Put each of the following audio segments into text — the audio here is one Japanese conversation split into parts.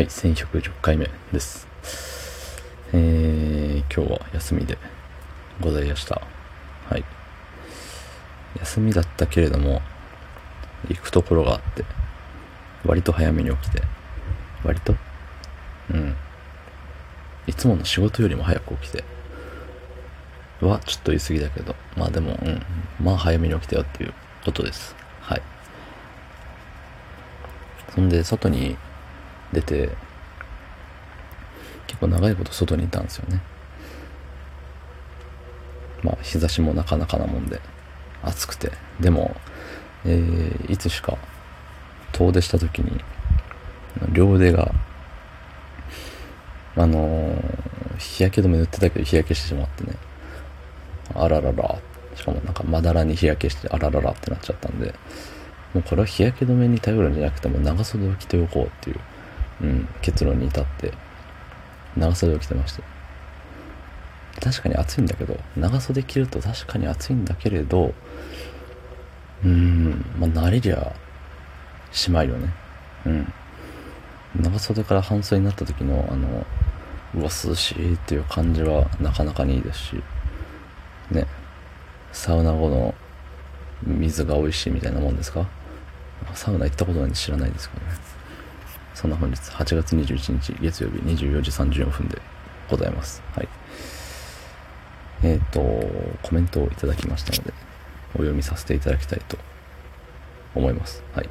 はい、1110回目です。えー、今日は休みでございました。はい。休みだったけれども、行くところがあって、割と早めに起きて、割と？うん。いつもの仕事よりも早く起きて、はちょっと言い過ぎだけど、まあでも、うん、まあ早めに起きたよっていうことです。はい。そんで、外に出て、結構長いこと外にいたんですよね。まあ、日差しもなかなかなもんで、暑くて。でも、えーいつしか遠出した時に、両腕が、あのー日焼け止め塗ってたけど日焼けしてしまってね、あららら、しかもなんかまだらに日焼けして、あらららってなっちゃったんで、もうこれは日焼け止めに頼るんじゃなくても長袖を着ておこうっていう、うん、結論に至って、長袖を着てました。確かに暑いんだけど、長袖着ると確かに暑いんだけれど、うーん、まあ慣れりゃしまいよね。うん。長袖から半袖になった時の、あの、うわ、涼しいっていう感じはなかなかにいいですし、ね、サウナ後の水が美味しいみたいなもんですか？サウナ行ったことないんで知らないですけどね。そんな本日、8月21日月曜日24時34分でございます。はい。えっ、と、コメントをいただきましたので、お読みさせていただきたいと思います。はい。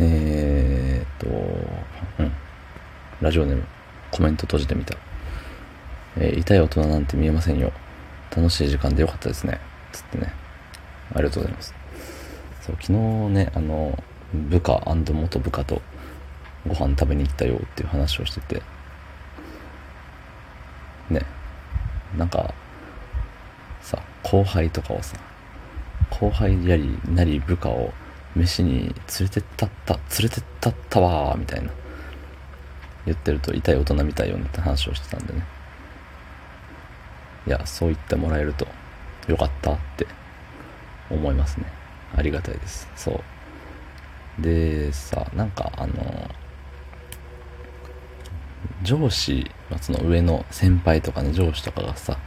えっ、と、うん。ラジオネーム、コメント閉じてみた。えー痛い大人なんて見えませんよ。楽しい時間でよかったですね。つってね。ありがとうございます。そう、昨日ね、あの、部下元部下とご飯食べに行ったよっていう話をしてて、ね、なんか、さ、後輩とかをさ、後輩やりなり部下を飯に連れてったった、連れてったったわーみたいな言ってると痛い大人みたいよねって話をしてたんでね。いや、そう言ってもらえるとよかったって思いますね。ありがたいです。そう。で、さ、なんかあの、上司、まあその上の先輩とかね、上司とかがさ、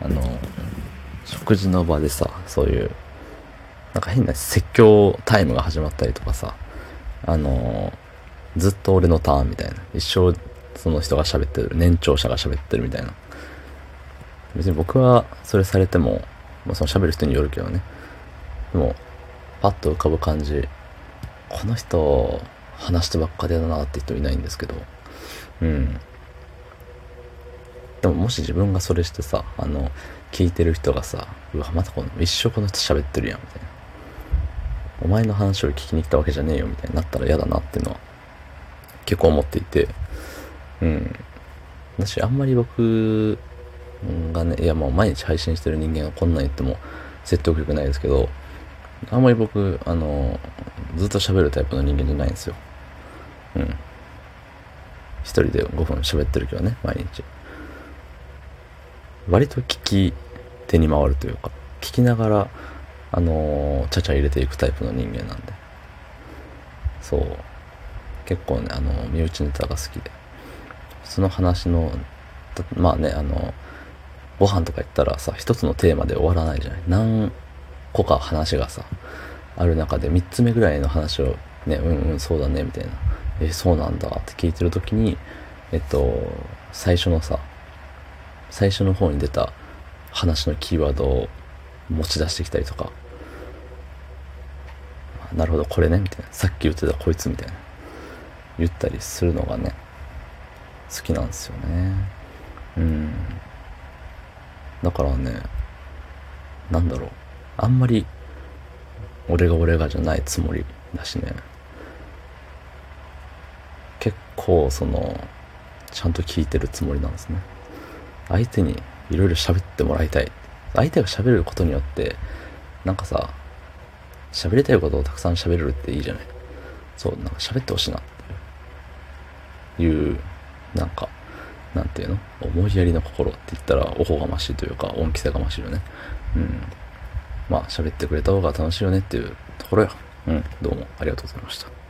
あの、食事の場でさ、そういう、なんか変な説教タイムが始まったりとかさ、あの、ずっと俺のターンみたいな。一生その人が喋ってる、年長者が喋ってるみたいな。別に僕はそれされても、まあ、その喋る人によるけどね。でも、パッと浮かぶ感じ、この人、話してばっかりだなって人いないんですけど、うん。でももし自分がそれしてさ、あの、聞いてる人がさ、うわ、またこの、一生この人喋ってるやん、みたいな。お前の話を聞きに来たわけじゃねえよ、みたいになったら嫌だなっていうのは、結構思っていて、うん。だし、あんまり僕がね、いやもう毎日配信してる人間がこんなん言っても説得力ないですけど、あんまり僕、あの、ずっと喋るタイプの人間じゃないんですよ。うん。一人で5分喋ってるけどね、毎日。割と聞き手に回るというか、聞きながら、あのちゃちゃ入れていくタイプの人間なんで。そう。結構ね、あの、身内ネタが好きで。その話の、まあね、あの、ご飯とか行ったらさ、一つのテーマで終わらないじゃない。何個か話がさ、ある中で三つ目ぐらいの話をね、うんうん、そうだね、みたいな。え、そうなんだって聞いてるときに、えっと、最初のさ、最初の方に出た話のキーワードを持ち出してきたりとか、なるほど、これね、みたいな。さっき言ってたこいつみたいな。言ったりするのがね、好きなんですよね。うん。だからね、なんだろう。あんまり、俺が俺がじゃないつもりだしね。構、その、ちゃんと聞いてるつもりなんですね。相手にいろいろ喋ってもらいたい。相手が喋ることによって、なんかさ、喋りたいことをたくさん喋れるっていいじゃない。そう、なんか喋ってほしいなっていう、なんか、なんていうの？思いやりの心って言ったらおこがましいというか恩着せがましいよね。うん。まあ喋ってくれた方が楽しいよねっていうところよ。うん、どうもありがとうございました。